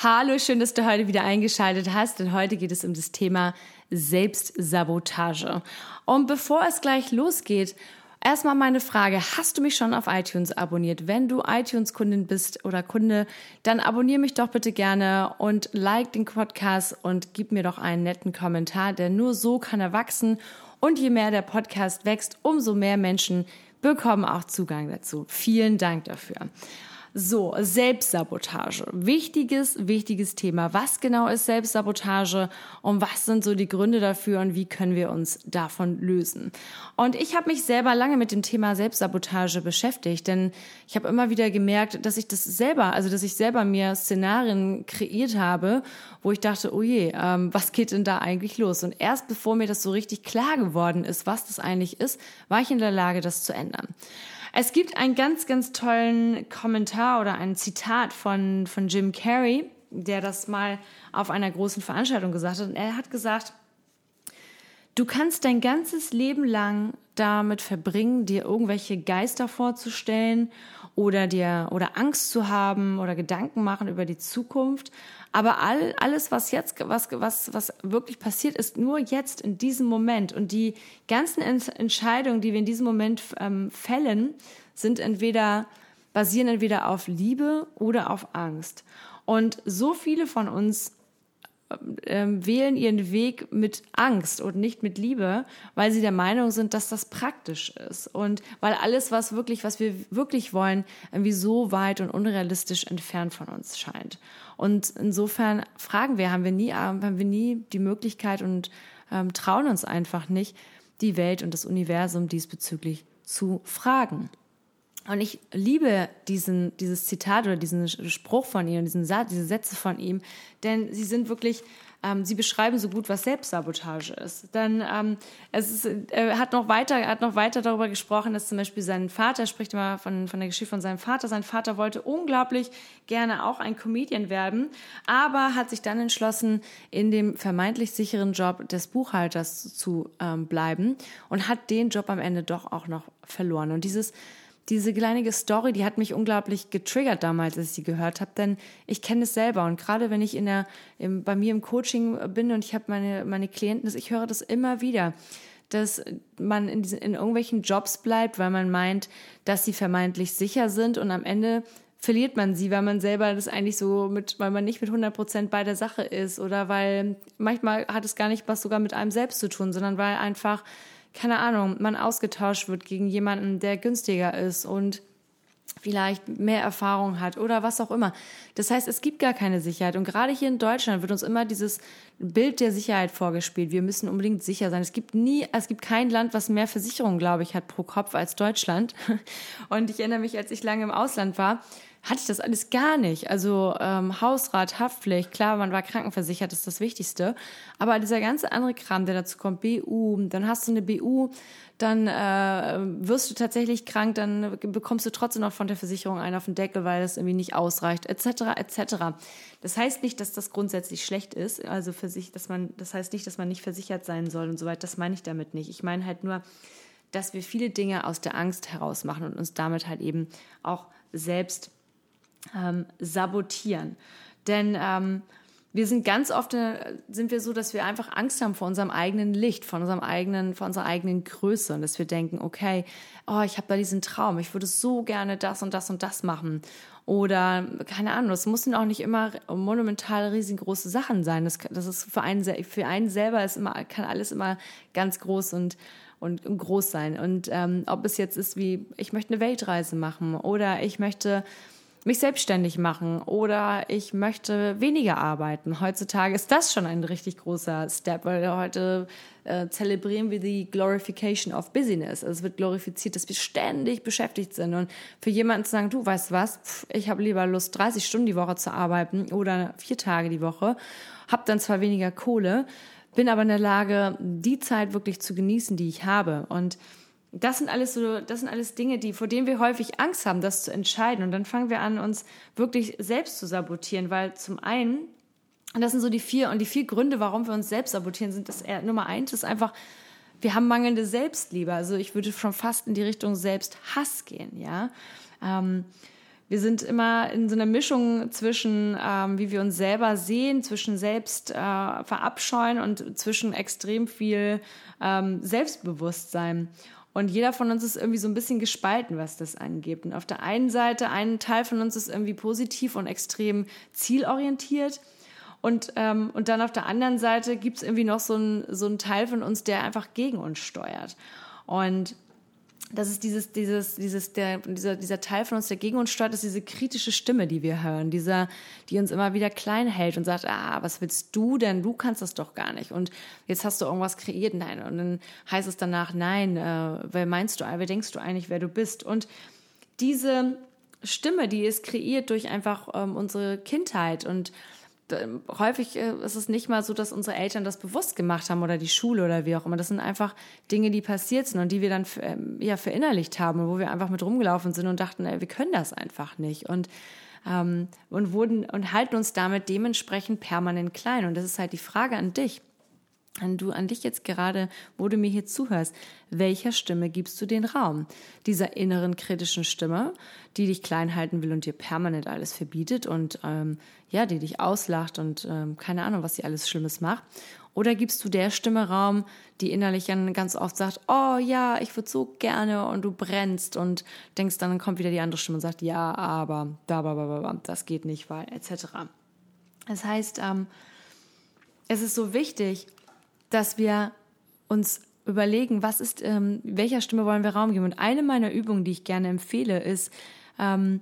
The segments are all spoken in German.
Hallo, schön, dass du heute wieder eingeschaltet hast, denn heute geht es um das Thema Selbstsabotage. Und bevor es gleich losgeht, Erstmal meine Frage, hast du mich schon auf iTunes abonniert? Wenn du iTunes-Kundin bist oder Kunde, dann abonniere mich doch bitte gerne und like den Podcast und gib mir doch einen netten Kommentar, denn nur so kann er wachsen und je mehr der Podcast wächst, umso mehr Menschen bekommen auch Zugang dazu. Vielen Dank dafür. So, Selbstsabotage. Wichtiges, wichtiges Thema. Was genau ist Selbstsabotage und was sind so die Gründe dafür und wie können wir uns davon lösen? Und ich habe mich selber lange mit dem Thema Selbstsabotage beschäftigt, denn ich habe immer wieder gemerkt, dass ich das selber, also dass ich selber mir Szenarien kreiert habe, wo ich dachte, oh je, ähm, was geht denn da eigentlich los? Und erst bevor mir das so richtig klar geworden ist, was das eigentlich ist, war ich in der Lage, das zu ändern. Es gibt einen ganz, ganz tollen Kommentar oder ein Zitat von, von Jim Carrey, der das mal auf einer großen Veranstaltung gesagt hat. Und er hat gesagt, du kannst dein ganzes Leben lang damit verbringen, dir irgendwelche Geister vorzustellen oder dir oder Angst zu haben oder Gedanken machen über die Zukunft. Aber all, alles, was jetzt, was, was, was wirklich passiert, ist nur jetzt in diesem Moment. Und die ganzen Entscheidungen, die wir in diesem Moment ähm, fällen, sind entweder, basieren entweder auf Liebe oder auf Angst. Und so viele von uns ähm, wählen ihren Weg mit Angst und nicht mit Liebe, weil sie der Meinung sind, dass das praktisch ist und weil alles, was wirklich, was wir wirklich wollen, irgendwie so weit und unrealistisch entfernt von uns scheint. Und insofern fragen wir, haben wir nie, haben wir nie die Möglichkeit und ähm, trauen uns einfach nicht, die Welt und das Universum diesbezüglich zu fragen. Und ich liebe diesen, dieses Zitat oder diesen Spruch von ihm, diesen Satz, diese Sätze von ihm, denn sie sind wirklich, ähm, sie beschreiben so gut, was Selbstsabotage ist. Dann ähm, es ist, er hat noch weiter, er hat noch weiter darüber gesprochen, dass zum Beispiel sein Vater er spricht immer von von der Geschichte von seinem Vater. Sein Vater wollte unglaublich gerne auch ein Comedian werden, aber hat sich dann entschlossen, in dem vermeintlich sicheren Job des Buchhalters zu ähm, bleiben und hat den Job am Ende doch auch noch verloren. Und dieses diese kleine Story, die hat mich unglaublich getriggert damals, als ich sie gehört habe, denn ich kenne es selber. Und gerade wenn ich in der, im, bei mir im Coaching bin und ich habe meine, meine Klienten, ich höre das immer wieder, dass man in, diesen, in irgendwelchen Jobs bleibt, weil man meint, dass sie vermeintlich sicher sind und am Ende verliert man sie, weil man selber das eigentlich so mit, weil man nicht mit 100 Prozent bei der Sache ist oder weil manchmal hat es gar nicht was sogar mit einem selbst zu tun, sondern weil einfach keine Ahnung, man ausgetauscht wird gegen jemanden, der günstiger ist und vielleicht mehr Erfahrung hat oder was auch immer. Das heißt, es gibt gar keine Sicherheit. Und gerade hier in Deutschland wird uns immer dieses Bild der Sicherheit vorgespielt. Wir müssen unbedingt sicher sein. Es gibt nie, es gibt kein Land, was mehr Versicherungen, glaube ich, hat pro Kopf als Deutschland. Und ich erinnere mich, als ich lange im Ausland war, hatte ich das alles gar nicht. Also ähm, Hausrat, Haftpflicht, klar, man war krankenversichert, das ist das Wichtigste. Aber dieser ganze andere Kram, der dazu kommt, BU, dann hast du eine BU, dann äh, wirst du tatsächlich krank, dann bekommst du trotzdem noch von der Versicherung einen auf den Deckel, weil das irgendwie nicht ausreicht, etc. etc. Das heißt nicht, dass das grundsätzlich schlecht ist, also für sich, dass man, das heißt nicht, dass man nicht versichert sein soll und so weiter. Das meine ich damit nicht. Ich meine halt nur, dass wir viele Dinge aus der Angst heraus machen und uns damit halt eben auch selbst ähm, sabotieren. Denn ähm, wir sind ganz oft äh, sind wir so, dass wir einfach Angst haben vor unserem eigenen Licht, von unserem eigenen, vor unserer eigenen Größe und dass wir denken, okay, oh, ich habe da diesen Traum, ich würde so gerne das und das und das machen oder keine Ahnung, es müssen auch nicht immer monumental riesengroße Sachen sein. Das, das ist für einen für einen selber ist immer kann alles immer ganz groß und und groß sein und ähm, ob es jetzt ist wie ich möchte eine Weltreise machen oder ich möchte mich selbstständig machen oder ich möchte weniger arbeiten. Heutzutage ist das schon ein richtig großer Step, weil heute äh, zelebrieren wir die Glorification of Busyness. Also es wird glorifiziert, dass wir ständig beschäftigt sind. Und für jemanden zu sagen, du weißt was, pff, ich habe lieber Lust, 30 Stunden die Woche zu arbeiten oder vier Tage die Woche, habe dann zwar weniger Kohle, bin aber in der Lage, die Zeit wirklich zu genießen, die ich habe. Und das sind alles so, das sind alles Dinge, die, vor denen wir häufig Angst haben, das zu entscheiden. Und dann fangen wir an, uns wirklich selbst zu sabotieren, weil zum einen, und das sind so die vier, und die vier Gründe, warum wir uns selbst sabotieren, sind das Nummer eins ist einfach, wir haben mangelnde Selbstliebe. Also ich würde schon fast in die Richtung Selbsthass gehen, ja. Ähm, wir sind immer in so einer Mischung zwischen, ähm, wie wir uns selber sehen, zwischen selbst äh, verabscheuen und zwischen extrem viel ähm, Selbstbewusstsein. Und jeder von uns ist irgendwie so ein bisschen gespalten, was das angeht. Und auf der einen Seite, ein Teil von uns ist irgendwie positiv und extrem zielorientiert. Und, ähm, und dann auf der anderen Seite gibt es irgendwie noch so einen so einen Teil von uns, der einfach gegen uns steuert. Und das ist dieses, dieses, dieses, der, dieser, dieser Teil von uns, der gegen uns steuert, ist diese kritische Stimme, die wir hören, dieser, die uns immer wieder klein hält und sagt, ah, was willst du denn? Du kannst das doch gar nicht. Und jetzt hast du irgendwas kreiert, nein. Und dann heißt es danach, nein, äh, wer meinst du, wer denkst du eigentlich, wer du bist? Und diese Stimme, die ist kreiert durch einfach ähm, unsere Kindheit und häufig äh, ist es nicht mal so, dass unsere Eltern das bewusst gemacht haben oder die Schule oder wie auch immer. Das sind einfach Dinge, die passiert sind und die wir dann ähm, ja verinnerlicht haben und wo wir einfach mit rumgelaufen sind und dachten, ey, wir können das einfach nicht und ähm, und wurden und halten uns damit dementsprechend permanent klein. Und das ist halt die Frage an dich an du an dich jetzt gerade, wo du mir hier zuhörst, welcher Stimme gibst du den Raum? Dieser inneren kritischen Stimme, die dich klein halten will und dir permanent alles verbietet und ähm, ja, die dich auslacht und ähm, keine Ahnung, was sie alles Schlimmes macht. Oder gibst du der Stimme Raum, die innerlich dann ganz oft sagt, oh ja, ich würde so gerne und du brennst und denkst dann, kommt wieder die andere Stimme und sagt, ja, aber, da, da, da, da, das geht nicht, weil, etc. Das heißt, ähm, es ist so wichtig, dass wir uns überlegen, was ist, ähm, welcher Stimme wollen wir Raum geben. Und eine meiner Übungen, die ich gerne empfehle, ist, ähm,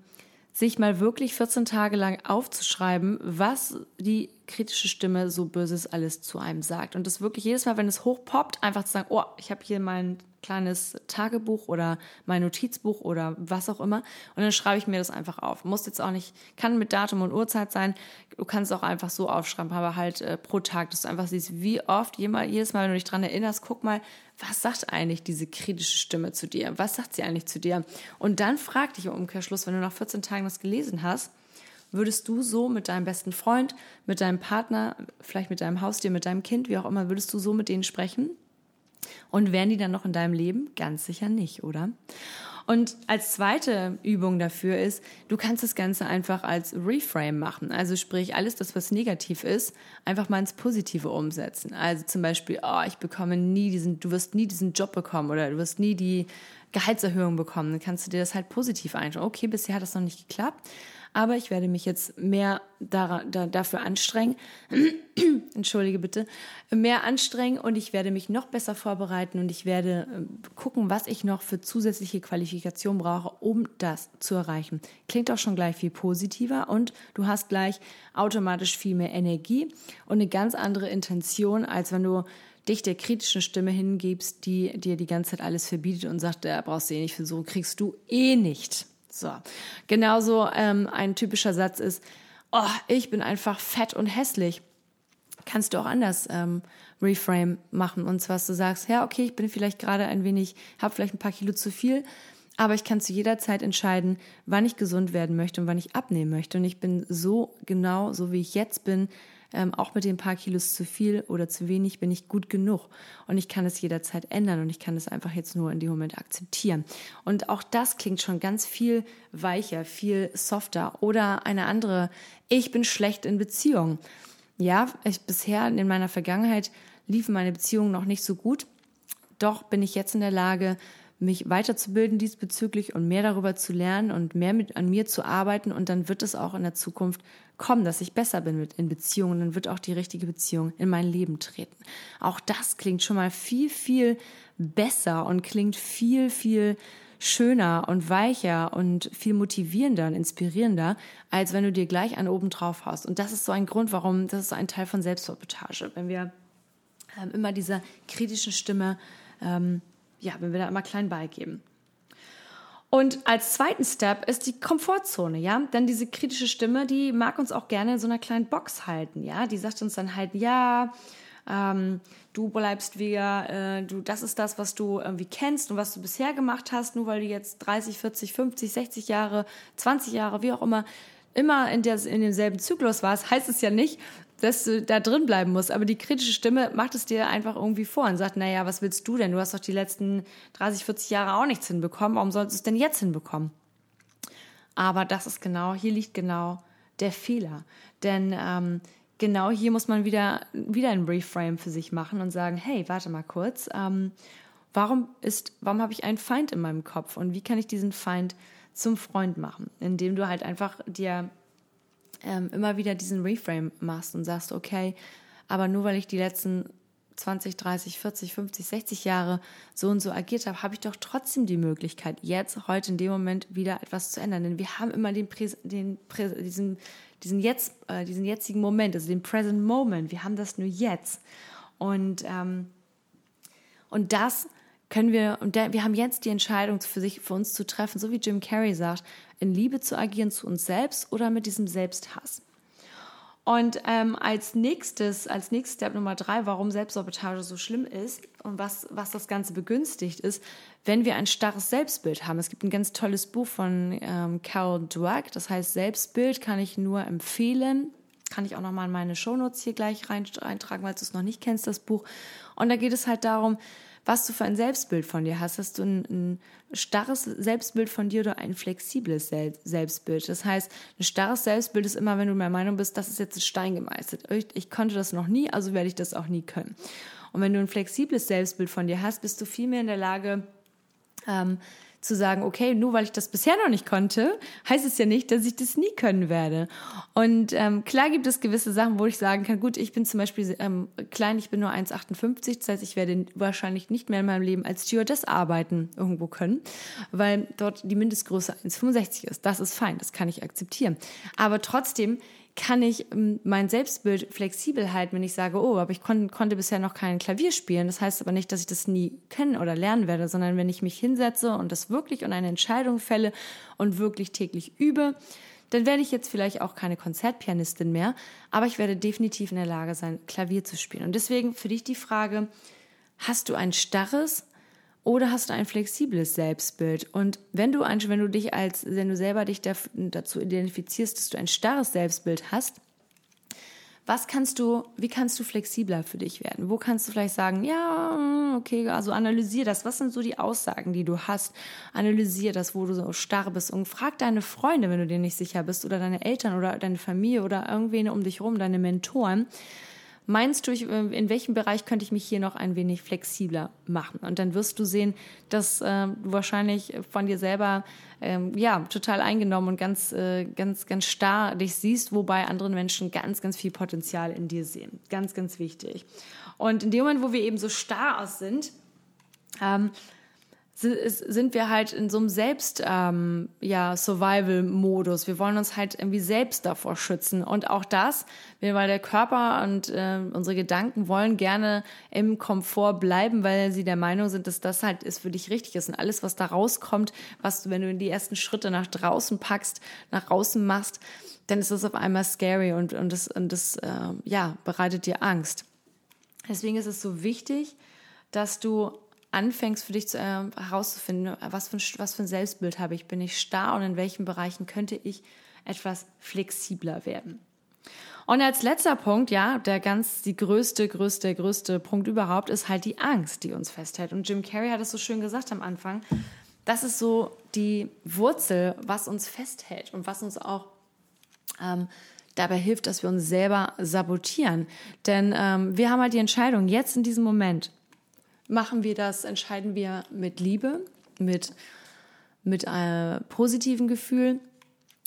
sich mal wirklich 14 Tage lang aufzuschreiben, was die kritische Stimme so Böses alles zu einem sagt. Und das wirklich jedes Mal, wenn es hochpoppt, einfach zu sagen, oh, ich habe hier mein kleines Tagebuch oder mein Notizbuch oder was auch immer. Und dann schreibe ich mir das einfach auf. Muss jetzt auch nicht, kann mit Datum und Uhrzeit sein. Du kannst auch einfach so aufschreiben, aber halt äh, pro Tag, dass du einfach siehst, wie oft, jedes Mal, wenn du dich dran erinnerst, guck mal, was sagt eigentlich diese kritische Stimme zu dir? Was sagt sie eigentlich zu dir? Und dann frag dich im Umkehrschluss, wenn du nach 14 Tagen das gelesen hast, würdest du so mit deinem besten Freund, mit deinem Partner, vielleicht mit deinem Haustier, mit deinem Kind, wie auch immer, würdest du so mit denen sprechen? Und wären die dann noch in deinem Leben? Ganz sicher nicht, oder? Und als zweite Übung dafür ist, du kannst das Ganze einfach als Reframe machen. Also sprich, alles das, was negativ ist, einfach mal ins Positive umsetzen. Also zum Beispiel, oh, ich bekomme nie diesen, du wirst nie diesen Job bekommen oder du wirst nie die Gehaltserhöhung bekommen. Dann kannst du dir das halt positiv einschauen. Okay, bisher hat das noch nicht geklappt aber ich werde mich jetzt mehr da, da, dafür anstrengen, entschuldige bitte, mehr anstrengen und ich werde mich noch besser vorbereiten und ich werde ähm, gucken, was ich noch für zusätzliche Qualifikation brauche, um das zu erreichen. Klingt auch schon gleich viel positiver und du hast gleich automatisch viel mehr Energie und eine ganz andere Intention, als wenn du dich der kritischen Stimme hingibst, die dir die ganze Zeit alles verbietet und sagt, da brauchst du eh nicht versuchen, kriegst du eh nicht. So. Genauso ähm, ein typischer Satz ist, oh, ich bin einfach fett und hässlich. Kannst du auch anders ähm, reframe machen. Und zwar, dass du sagst, ja, okay, ich bin vielleicht gerade ein wenig, habe vielleicht ein paar Kilo zu viel, aber ich kann zu jeder Zeit entscheiden, wann ich gesund werden möchte und wann ich abnehmen möchte. Und ich bin so genau, so wie ich jetzt bin, ähm, auch mit den paar Kilos zu viel oder zu wenig bin ich gut genug. Und ich kann es jederzeit ändern und ich kann es einfach jetzt nur in dem Moment akzeptieren. Und auch das klingt schon ganz viel weicher, viel softer. Oder eine andere, ich bin schlecht in Beziehungen. Ja, ich, bisher in meiner Vergangenheit liefen meine Beziehungen noch nicht so gut. Doch bin ich jetzt in der Lage, mich weiterzubilden diesbezüglich und mehr darüber zu lernen und mehr mit an mir zu arbeiten und dann wird es auch in der Zukunft kommen, dass ich besser bin mit in Beziehungen, dann wird auch die richtige Beziehung in mein Leben treten. Auch das klingt schon mal viel viel besser und klingt viel viel schöner und weicher und viel motivierender und inspirierender, als wenn du dir gleich einen oben drauf hast. Und das ist so ein Grund, warum, das ist so ein Teil von Selbstsabotage. Wenn wir ähm, immer dieser kritischen Stimme, ähm, ja, wenn wir da immer klein beigeben. Und als zweiten Step ist die Komfortzone, ja. Denn diese kritische Stimme, die mag uns auch gerne in so einer kleinen Box halten, ja. Die sagt uns dann halt, ja, ähm, du bleibst wieder, äh, du, das ist das, was du irgendwie kennst und was du bisher gemacht hast, nur weil du jetzt 30, 40, 50, 60 Jahre, 20 Jahre, wie auch immer, immer in, der, in demselben Zyklus warst, heißt es ja nicht, dass du da drin bleiben musst. Aber die kritische Stimme macht es dir einfach irgendwie vor und sagt, naja, was willst du denn? Du hast doch die letzten 30, 40 Jahre auch nichts hinbekommen. Warum sollst du es denn jetzt hinbekommen? Aber das ist genau, hier liegt genau der Fehler. Denn ähm, genau hier muss man wieder, wieder ein Reframe für sich machen und sagen, hey, warte mal kurz, ähm, warum ist, warum habe ich einen Feind in meinem Kopf und wie kann ich diesen Feind zum Freund machen? Indem du halt einfach dir ähm, immer wieder diesen Reframe machst und sagst, okay, aber nur weil ich die letzten 20, 30, 40, 50, 60 Jahre so und so agiert habe, habe ich doch trotzdem die Möglichkeit, jetzt, heute in dem Moment wieder etwas zu ändern. Denn wir haben immer den, Prä den Prä diesen, diesen, jetzt, äh, diesen jetzigen Moment, also den Present Moment. Wir haben das nur jetzt. Und, ähm, und das können wir, und wir haben jetzt die Entscheidung für sich, für uns zu treffen, so wie Jim Carrey sagt, in Liebe zu agieren zu uns selbst oder mit diesem Selbsthass. Und ähm, als nächstes, als nächstes Step Nummer drei, warum Selbstsabotage so schlimm ist und was, was das Ganze begünstigt, ist, wenn wir ein starres Selbstbild haben. Es gibt ein ganz tolles Buch von ähm, Carol Dweck, das heißt Selbstbild kann ich nur empfehlen. Kann ich auch nochmal in meine Shownotes hier gleich rein, reintragen, weil du es noch nicht kennst, das Buch. Und da geht es halt darum, was du für ein Selbstbild von dir hast. Hast du ein, ein starres Selbstbild von dir oder ein flexibles Selbstbild? Das heißt, ein starres Selbstbild ist immer, wenn du der Meinung bist, das ist jetzt ein Stein gemeißelt. Ich, ich konnte das noch nie, also werde ich das auch nie können. Und wenn du ein flexibles Selbstbild von dir hast, bist du viel mehr in der Lage, ähm, zu sagen, okay, nur weil ich das bisher noch nicht konnte, heißt es ja nicht, dass ich das nie können werde. Und ähm, klar gibt es gewisse Sachen, wo ich sagen kann, gut, ich bin zum Beispiel ähm, klein, ich bin nur 1,58, das heißt, ich werde wahrscheinlich nicht mehr in meinem Leben als Stewardess arbeiten irgendwo können, weil dort die Mindestgröße 1,65 ist. Das ist fein, das kann ich akzeptieren. Aber trotzdem kann ich ähm, mein Selbstbild flexibel halten, wenn ich sage, oh, aber ich kon konnte bisher noch kein Klavier spielen. Das heißt aber nicht, dass ich das nie kennen oder lernen werde, sondern wenn ich mich hinsetze und das wirklich und eine Entscheidung fälle und wirklich täglich übe, dann werde ich jetzt vielleicht auch keine Konzertpianistin mehr, aber ich werde definitiv in der Lage sein, Klavier zu spielen. Und deswegen für dich die Frage, hast du ein starres oder hast du ein flexibles Selbstbild? Und wenn du, wenn du dich als, wenn du selber dich dazu identifizierst, dass du ein starres Selbstbild hast, was kannst du, wie kannst du flexibler für dich werden? Wo kannst du vielleicht sagen, ja, okay, also analysier das. Was sind so die Aussagen, die du hast? Analysier das, wo du so starr bist und frag deine Freunde, wenn du dir nicht sicher bist oder deine Eltern oder deine Familie oder irgendwen um dich rum, deine Mentoren. Meinst du, in welchem Bereich könnte ich mich hier noch ein wenig flexibler machen? Und dann wirst du sehen, dass äh, du wahrscheinlich von dir selber ähm, ja total eingenommen und ganz, äh, ganz, ganz starr dich siehst, wobei andere Menschen ganz, ganz viel Potenzial in dir sehen. Ganz, ganz wichtig. Und in dem Moment, wo wir eben so starr aus sind, ähm, sind wir halt in so einem Selbst, ähm, ja, Survival-Modus. Wir wollen uns halt irgendwie selbst davor schützen. Und auch das, weil der Körper und äh, unsere Gedanken wollen gerne im Komfort bleiben, weil sie der Meinung sind, dass das halt ist für dich richtig ist. Und alles, was da rauskommt, was du, wenn du die ersten Schritte nach draußen packst, nach außen machst, dann ist das auf einmal scary und, und das, und das äh, ja, bereitet dir Angst. Deswegen ist es so wichtig, dass du anfängst für dich zu, äh, herauszufinden, was für, ein, was für ein Selbstbild habe ich, bin ich starr und in welchen Bereichen könnte ich etwas flexibler werden. Und als letzter Punkt, ja, der ganz, die größte, größte, größte Punkt überhaupt ist halt die Angst, die uns festhält. Und Jim Carrey hat es so schön gesagt am Anfang. Das ist so die Wurzel, was uns festhält und was uns auch ähm, dabei hilft, dass wir uns selber sabotieren. Denn ähm, wir haben halt die Entscheidung, jetzt in diesem Moment, machen wir das, entscheiden wir mit Liebe, mit, mit einem äh, positiven Gefühl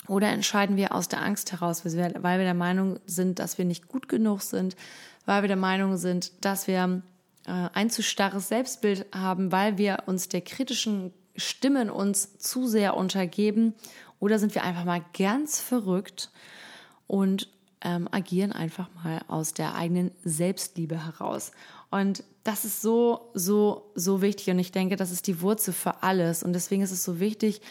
oder entscheiden wir aus der Angst heraus, weil wir der Meinung sind, dass wir nicht gut genug sind, weil wir der Meinung sind, dass wir äh, ein zu starres Selbstbild haben, weil wir uns der kritischen Stimmen uns zu sehr untergeben oder sind wir einfach mal ganz verrückt und ähm, agieren einfach mal aus der eigenen Selbstliebe heraus. Und das ist so, so, so wichtig. Und ich denke, das ist die Wurzel für alles. Und deswegen ist es so wichtig,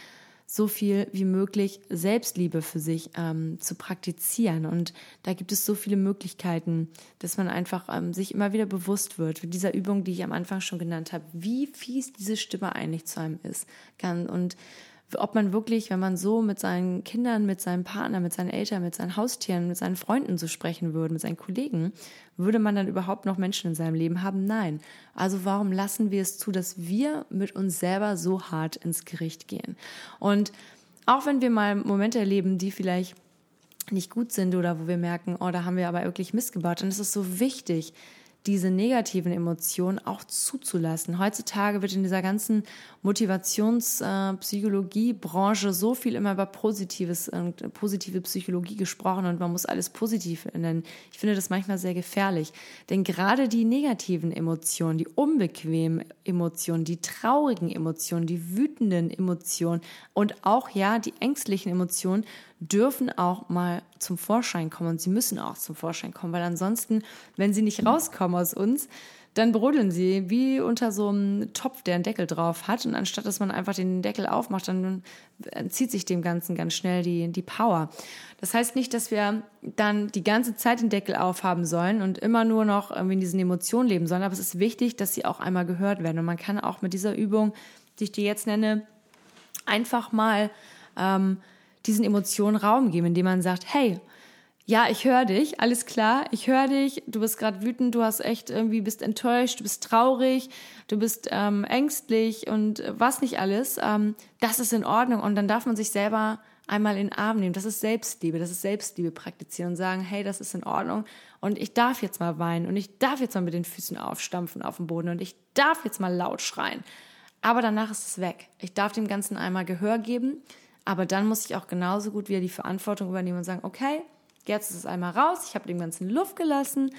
so viel wie möglich Selbstliebe für sich ähm, zu praktizieren. Und da gibt es so viele Möglichkeiten, dass man einfach ähm, sich immer wieder bewusst wird, mit dieser Übung, die ich am Anfang schon genannt habe, wie fies diese Stimme eigentlich zu einem ist. Und ob man wirklich, wenn man so mit seinen Kindern, mit seinem Partner, mit seinen Eltern, mit seinen Haustieren, mit seinen Freunden so sprechen würde, mit seinen Kollegen, würde man dann überhaupt noch Menschen in seinem Leben haben? Nein. Also warum lassen wir es zu, dass wir mit uns selber so hart ins Gericht gehen? Und auch wenn wir mal Momente erleben, die vielleicht nicht gut sind oder wo wir merken, oh, da haben wir aber wirklich missgebaut, dann ist es so wichtig, diese negativen Emotionen auch zuzulassen. Heutzutage wird in dieser ganzen Motivationspsychologie-Branche so viel immer über positives und positive Psychologie gesprochen und man muss alles positiv nennen. Ich finde das manchmal sehr gefährlich, denn gerade die negativen Emotionen, die unbequemen Emotionen, die traurigen Emotionen, die wütenden Emotionen und auch ja die ängstlichen Emotionen dürfen auch mal zum Vorschein kommen und sie müssen auch zum Vorschein kommen, weil ansonsten, wenn sie nicht rauskommen aus uns, dann brodeln sie wie unter so einem Topf, der einen Deckel drauf hat. Und anstatt dass man einfach den Deckel aufmacht, dann entzieht sich dem Ganzen ganz schnell die, die Power. Das heißt nicht, dass wir dann die ganze Zeit den Deckel aufhaben sollen und immer nur noch irgendwie in diesen Emotionen leben sollen. Aber es ist wichtig, dass sie auch einmal gehört werden. Und man kann auch mit dieser Übung, die ich dir jetzt nenne, einfach mal ähm, diesen Emotionen Raum geben, indem man sagt, hey, ja, ich höre dich, alles klar, ich höre dich, du bist gerade wütend, du hast echt irgendwie, bist enttäuscht, du bist traurig, du bist ähm, ängstlich und was nicht alles, ähm, das ist in Ordnung und dann darf man sich selber einmal in den Arm nehmen. Das ist Selbstliebe, das ist Selbstliebe praktizieren und sagen, hey, das ist in Ordnung und ich darf jetzt mal weinen und ich darf jetzt mal mit den Füßen aufstampfen auf dem Boden und ich darf jetzt mal laut schreien. Aber danach ist es weg. Ich darf dem Ganzen einmal Gehör geben aber dann muss ich auch genauso gut wieder die Verantwortung übernehmen und sagen, okay, jetzt ist es einmal raus, ich habe dem ganzen Luft gelassen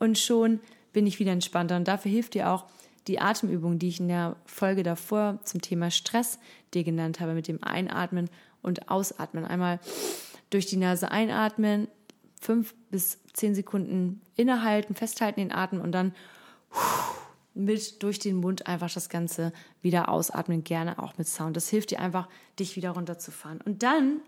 und schon bin ich wieder entspannter. Und dafür hilft dir auch die Atemübung, die ich in der Folge davor zum Thema Stress dir genannt habe, mit dem Einatmen und Ausatmen. Einmal durch die Nase einatmen, fünf bis zehn Sekunden innehalten, festhalten den Atem und dann mit durch den Mund einfach das Ganze wieder ausatmen, gerne auch mit Sound. Das hilft dir einfach, dich wieder runterzufahren. Und dann,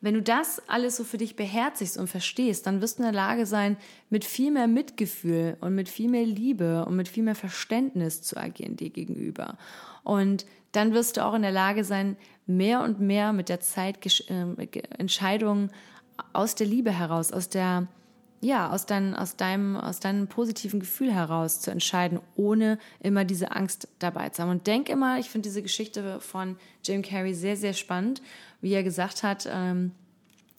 wenn du das alles so für dich beherzigst und verstehst, dann wirst du in der Lage sein, mit viel mehr Mitgefühl und mit viel mehr Liebe und mit viel mehr Verständnis zu agieren dir gegenüber. Und dann wirst du auch in der Lage sein, mehr und mehr mit der Zeit äh, Entscheidungen aus der Liebe heraus, aus der ja, aus, dein, aus, deinem, aus deinem positiven Gefühl heraus zu entscheiden, ohne immer diese Angst dabei zu haben. Und denk immer, ich finde diese Geschichte von Jim Carrey sehr, sehr spannend, wie er gesagt hat, ähm,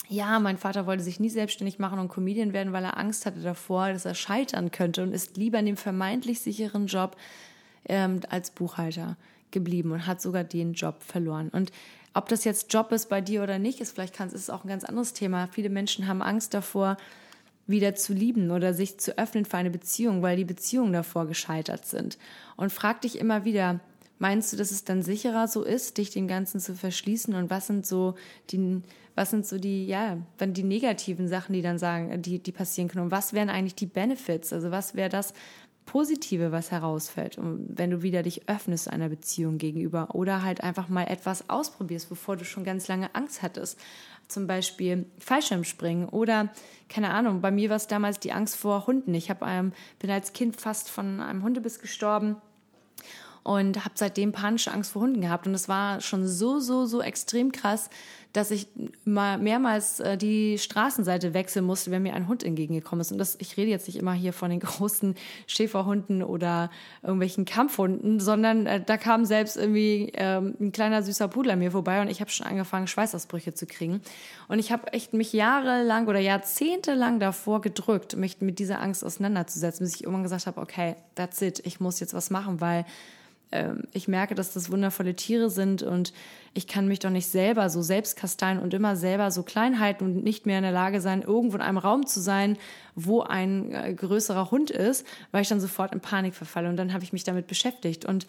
ja, mein Vater wollte sich nie selbstständig machen und Comedian werden, weil er Angst hatte davor, dass er scheitern könnte und ist lieber in dem vermeintlich sicheren Job ähm, als Buchhalter geblieben und hat sogar den Job verloren. Und ob das jetzt Job ist bei dir oder nicht, ist vielleicht kann, ist es auch ein ganz anderes Thema. Viele Menschen haben Angst davor, wieder zu lieben oder sich zu öffnen für eine Beziehung, weil die Beziehungen davor gescheitert sind. Und frag dich immer wieder, meinst du, dass es dann sicherer so ist, dich dem Ganzen zu verschließen? Und was sind so die, was sind so die, ja, dann die negativen Sachen, die dann sagen, die, die passieren können? Und was wären eigentlich die Benefits? Also was wäre das Positive, was herausfällt, wenn du wieder dich öffnest einer Beziehung gegenüber oder halt einfach mal etwas ausprobierst, bevor du schon ganz lange Angst hattest zum Beispiel Fallschirmspringen oder keine Ahnung, bei mir war es damals die Angst vor Hunden. Ich hab, ähm, bin als Kind fast von einem Hundebiss gestorben und habe seitdem panische Angst vor Hunden gehabt. Und es war schon so, so, so extrem krass, dass ich mal mehrmals äh, die Straßenseite wechseln musste, wenn mir ein Hund entgegengekommen ist. Und das, ich rede jetzt nicht immer hier von den großen Schäferhunden oder irgendwelchen Kampfhunden, sondern äh, da kam selbst irgendwie ähm, ein kleiner süßer Pudel an mir vorbei und ich habe schon angefangen, Schweißausbrüche zu kriegen. Und ich habe echt mich jahrelang oder jahrzehntelang davor gedrückt, mich mit dieser Angst auseinanderzusetzen, bis ich irgendwann gesagt habe, okay, that's it, ich muss jetzt was machen, weil ähm, ich merke, dass das wundervolle Tiere sind und ich kann mich doch nicht selber so selbst kasteien und immer selber so klein halten und nicht mehr in der Lage sein, irgendwo in einem Raum zu sein, wo ein äh, größerer Hund ist, weil ich dann sofort in Panik verfalle. Und dann habe ich mich damit beschäftigt und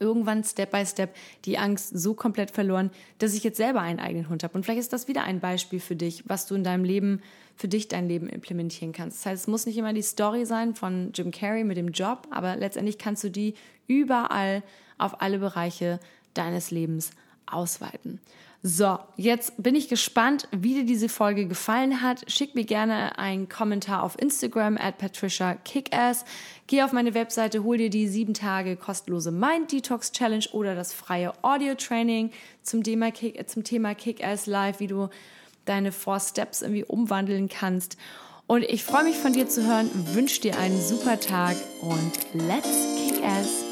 irgendwann Step by Step die Angst so komplett verloren, dass ich jetzt selber einen eigenen Hund habe. Und vielleicht ist das wieder ein Beispiel für dich, was du in deinem Leben, für dich dein Leben implementieren kannst. Das heißt, es muss nicht immer die Story sein von Jim Carrey mit dem Job, aber letztendlich kannst du die überall auf alle Bereiche deines Lebens ausweiten. So, jetzt bin ich gespannt, wie dir diese Folge gefallen hat. Schick mir gerne einen Kommentar auf Instagram at Patricia Kickass. Geh auf meine Webseite, hol dir die sieben Tage kostenlose Mind Detox Challenge oder das freie Audio Training zum Thema, Kick, zum Thema Kickass Live, wie du deine Four Steps irgendwie umwandeln kannst. Und ich freue mich von dir zu hören, wünsche dir einen super Tag und let's kick ass!